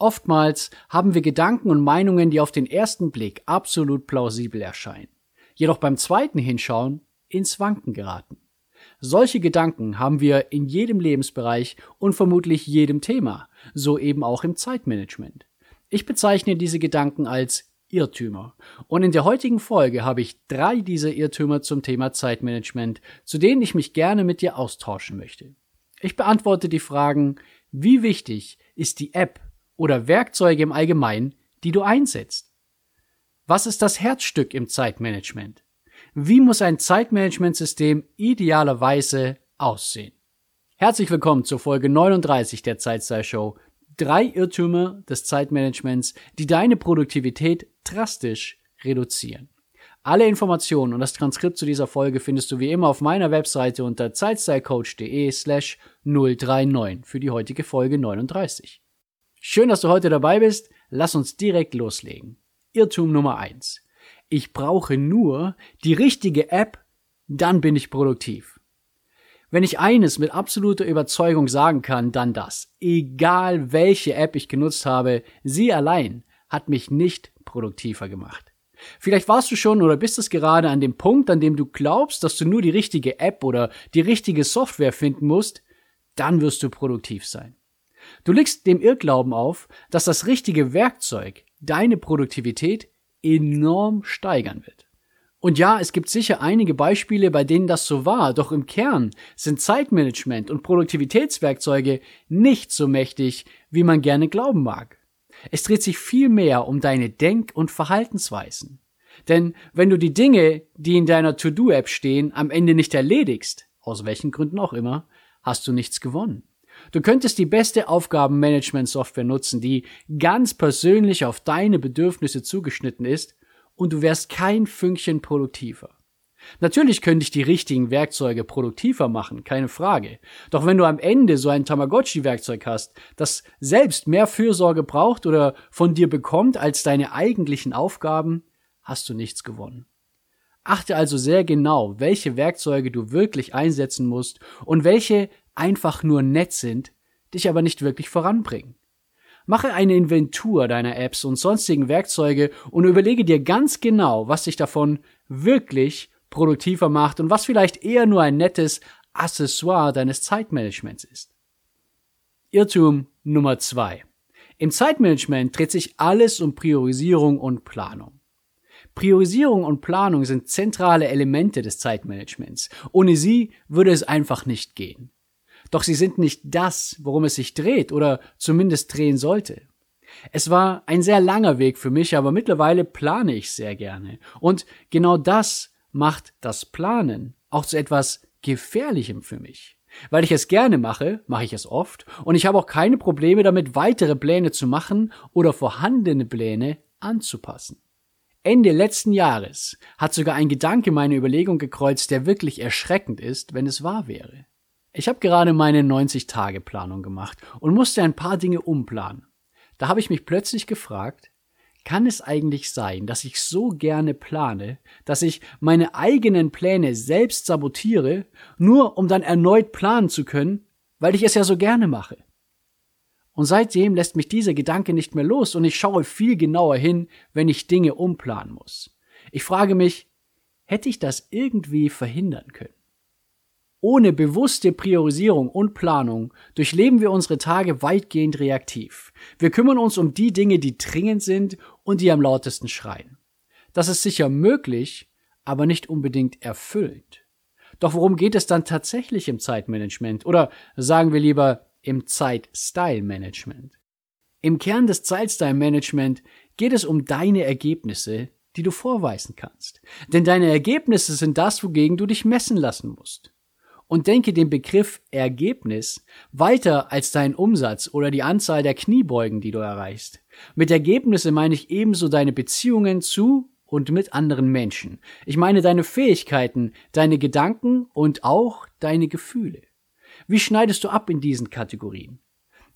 Oftmals haben wir Gedanken und Meinungen, die auf den ersten Blick absolut plausibel erscheinen, jedoch beim zweiten Hinschauen ins Wanken geraten. Solche Gedanken haben wir in jedem Lebensbereich und vermutlich jedem Thema, so eben auch im Zeitmanagement. Ich bezeichne diese Gedanken als Irrtümer. Und in der heutigen Folge habe ich drei dieser Irrtümer zum Thema Zeitmanagement, zu denen ich mich gerne mit dir austauschen möchte. Ich beantworte die Fragen, wie wichtig ist die App, oder Werkzeuge im Allgemeinen, die du einsetzt. Was ist das Herzstück im Zeitmanagement? Wie muss ein Zeitmanagementsystem idealerweise aussehen? Herzlich willkommen zur Folge 39 der Zeitstyle Show. Drei Irrtümer des Zeitmanagements, die deine Produktivität drastisch reduzieren. Alle Informationen und das Transkript zu dieser Folge findest du wie immer auf meiner Webseite unter zeitstylecoach.de slash 039 für die heutige Folge 39. Schön, dass du heute dabei bist. Lass uns direkt loslegen. Irrtum Nummer eins: Ich brauche nur die richtige App, dann bin ich produktiv. Wenn ich eines mit absoluter Überzeugung sagen kann, dann das. Egal welche App ich genutzt habe, sie allein hat mich nicht produktiver gemacht. Vielleicht warst du schon oder bist es gerade an dem Punkt, an dem du glaubst, dass du nur die richtige App oder die richtige Software finden musst, dann wirst du produktiv sein. Du legst dem Irrglauben auf, dass das richtige Werkzeug deine Produktivität enorm steigern wird. Und ja, es gibt sicher einige Beispiele, bei denen das so war, doch im Kern sind Zeitmanagement und Produktivitätswerkzeuge nicht so mächtig, wie man gerne glauben mag. Es dreht sich viel mehr um deine Denk- und Verhaltensweisen. Denn wenn du die Dinge, die in deiner To-Do-App stehen, am Ende nicht erledigst, aus welchen Gründen auch immer, hast du nichts gewonnen. Du könntest die beste Aufgabenmanagement-Software nutzen, die ganz persönlich auf deine Bedürfnisse zugeschnitten ist und du wärst kein Fünkchen produktiver. Natürlich könnte ich die richtigen Werkzeuge produktiver machen, keine Frage. Doch wenn du am Ende so ein Tamagotchi-Werkzeug hast, das selbst mehr Fürsorge braucht oder von dir bekommt als deine eigentlichen Aufgaben, hast du nichts gewonnen. Achte also sehr genau, welche Werkzeuge du wirklich einsetzen musst und welche einfach nur nett sind, dich aber nicht wirklich voranbringen. Mache eine Inventur deiner Apps und sonstigen Werkzeuge und überlege dir ganz genau, was dich davon wirklich produktiver macht und was vielleicht eher nur ein nettes Accessoire deines Zeitmanagements ist. Irrtum Nummer zwei: Im Zeitmanagement dreht sich alles um Priorisierung und Planung. Priorisierung und Planung sind zentrale Elemente des Zeitmanagements. Ohne sie würde es einfach nicht gehen. Doch sie sind nicht das, worum es sich dreht oder zumindest drehen sollte. Es war ein sehr langer Weg für mich, aber mittlerweile plane ich sehr gerne. Und genau das macht das Planen auch zu etwas Gefährlichem für mich. Weil ich es gerne mache, mache ich es oft, und ich habe auch keine Probleme damit, weitere Pläne zu machen oder vorhandene Pläne anzupassen. Ende letzten Jahres hat sogar ein Gedanke meine Überlegung gekreuzt, der wirklich erschreckend ist, wenn es wahr wäre. Ich habe gerade meine 90-Tage-Planung gemacht und musste ein paar Dinge umplanen. Da habe ich mich plötzlich gefragt, kann es eigentlich sein, dass ich so gerne plane, dass ich meine eigenen Pläne selbst sabotiere, nur um dann erneut planen zu können, weil ich es ja so gerne mache? Und seitdem lässt mich dieser Gedanke nicht mehr los und ich schaue viel genauer hin, wenn ich Dinge umplanen muss. Ich frage mich, hätte ich das irgendwie verhindern können? Ohne bewusste Priorisierung und Planung durchleben wir unsere Tage weitgehend reaktiv. Wir kümmern uns um die Dinge, die dringend sind und die am lautesten schreien. Das ist sicher möglich, aber nicht unbedingt erfüllend. Doch worum geht es dann tatsächlich im Zeitmanagement? Oder sagen wir lieber im Zeit-Style-Management? Im Kern des Zeit-Style-Management geht es um deine Ergebnisse, die du vorweisen kannst. Denn deine Ergebnisse sind das, wogegen du dich messen lassen musst und denke den Begriff Ergebnis weiter als deinen Umsatz oder die Anzahl der Kniebeugen, die du erreichst. Mit Ergebnisse meine ich ebenso deine Beziehungen zu und mit anderen Menschen. Ich meine deine Fähigkeiten, deine Gedanken und auch deine Gefühle. Wie schneidest du ab in diesen Kategorien?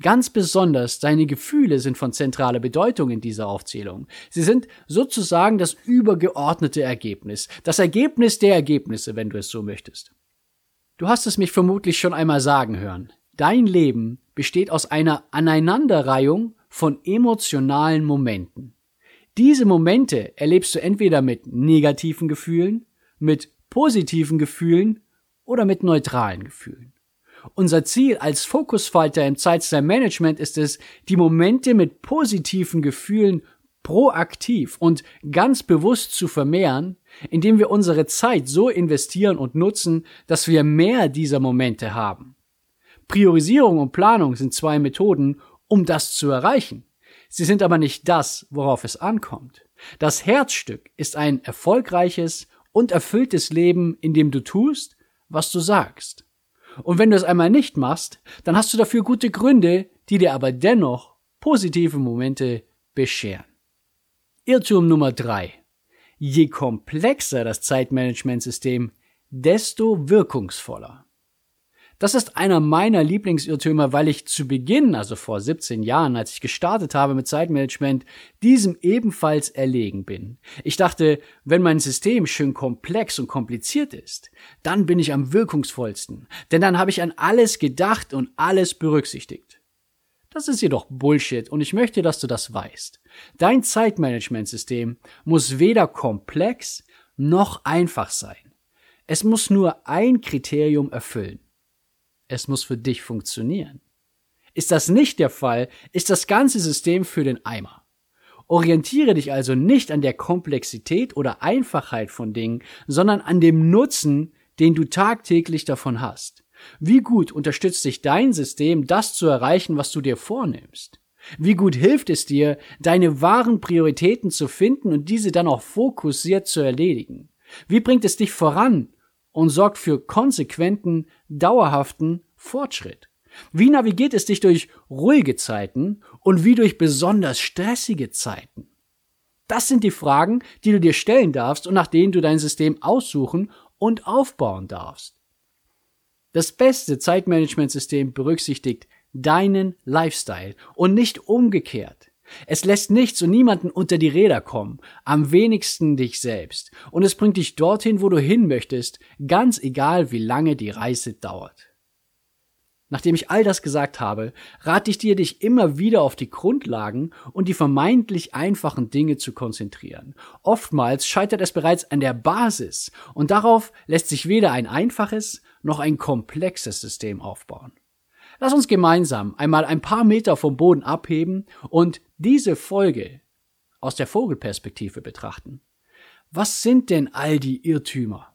Ganz besonders deine Gefühle sind von zentraler Bedeutung in dieser Aufzählung. Sie sind sozusagen das übergeordnete Ergebnis, das Ergebnis der Ergebnisse, wenn du es so möchtest. Du hast es mich vermutlich schon einmal sagen hören. Dein Leben besteht aus einer Aneinanderreihung von emotionalen Momenten. Diese Momente erlebst du entweder mit negativen Gefühlen, mit positiven Gefühlen oder mit neutralen Gefühlen. Unser Ziel als Fokusfighter im Zeitstyle-Management ist es, die Momente mit positiven Gefühlen proaktiv und ganz bewusst zu vermehren, indem wir unsere Zeit so investieren und nutzen, dass wir mehr dieser Momente haben. Priorisierung und Planung sind zwei Methoden, um das zu erreichen. Sie sind aber nicht das, worauf es ankommt. Das Herzstück ist ein erfolgreiches und erfülltes Leben, in dem du tust, was du sagst. Und wenn du es einmal nicht machst, dann hast du dafür gute Gründe, die dir aber dennoch positive Momente bescheren. Irrtum Nummer drei: Je komplexer das Zeitmanagementsystem, desto wirkungsvoller. Das ist einer meiner Lieblingsirrtümer, weil ich zu Beginn, also vor 17 Jahren, als ich gestartet habe mit Zeitmanagement, diesem ebenfalls erlegen bin. Ich dachte, wenn mein System schön komplex und kompliziert ist, dann bin ich am wirkungsvollsten, denn dann habe ich an alles gedacht und alles berücksichtigt. Das ist jedoch Bullshit und ich möchte, dass du das weißt. Dein Zeitmanagementsystem muss weder komplex noch einfach sein. Es muss nur ein Kriterium erfüllen es muss für dich funktionieren. Ist das nicht der Fall, ist das ganze System für den Eimer. Orientiere dich also nicht an der Komplexität oder Einfachheit von Dingen, sondern an dem Nutzen, den du tagtäglich davon hast. Wie gut unterstützt dich dein System, das zu erreichen, was du dir vornimmst? Wie gut hilft es dir, deine wahren Prioritäten zu finden und diese dann auch fokussiert zu erledigen? Wie bringt es dich voran und sorgt für konsequenten, dauerhaften Fortschritt. Wie navigiert es dich durch ruhige Zeiten und wie durch besonders stressige Zeiten? Das sind die Fragen, die du dir stellen darfst und nach denen du dein System aussuchen und aufbauen darfst. Das beste Zeitmanagementsystem berücksichtigt deinen Lifestyle und nicht umgekehrt. Es lässt nichts und niemanden unter die Räder kommen, am wenigsten dich selbst. Und es bringt dich dorthin, wo du hin möchtest, ganz egal wie lange die Reise dauert. Nachdem ich all das gesagt habe, rate ich dir, dich immer wieder auf die Grundlagen und die vermeintlich einfachen Dinge zu konzentrieren. Oftmals scheitert es bereits an der Basis und darauf lässt sich weder ein einfaches noch ein komplexes System aufbauen. Lass uns gemeinsam einmal ein paar Meter vom Boden abheben und diese Folge aus der Vogelperspektive betrachten. Was sind denn all die Irrtümer?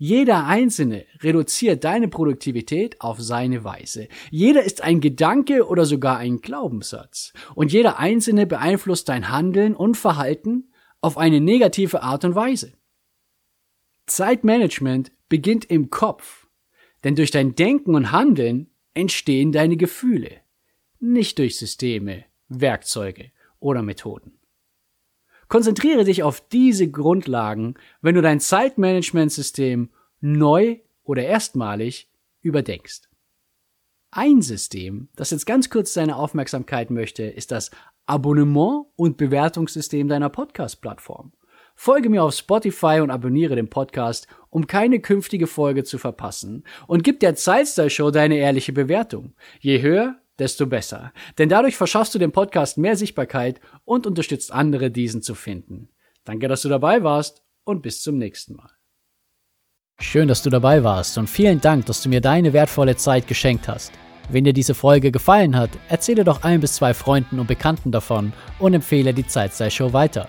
Jeder Einzelne reduziert deine Produktivität auf seine Weise. Jeder ist ein Gedanke oder sogar ein Glaubenssatz. Und jeder Einzelne beeinflusst dein Handeln und Verhalten auf eine negative Art und Weise. Zeitmanagement beginnt im Kopf. Denn durch dein Denken und Handeln entstehen deine Gefühle, nicht durch Systeme, Werkzeuge oder Methoden. Konzentriere dich auf diese Grundlagen, wenn du dein Zeitmanagementsystem neu oder erstmalig überdenkst. Ein System, das jetzt ganz kurz deine Aufmerksamkeit möchte, ist das Abonnement- und Bewertungssystem deiner Podcast-Plattform. Folge mir auf Spotify und abonniere den Podcast, um keine künftige Folge zu verpassen. Und gib der Zeitstyle Show deine ehrliche Bewertung. Je höher, desto besser. Denn dadurch verschaffst du dem Podcast mehr Sichtbarkeit und unterstützt andere, diesen zu finden. Danke, dass du dabei warst und bis zum nächsten Mal. Schön, dass du dabei warst und vielen Dank, dass du mir deine wertvolle Zeit geschenkt hast. Wenn dir diese Folge gefallen hat, erzähle doch ein bis zwei Freunden und Bekannten davon und empfehle die Zeitstyle Show weiter.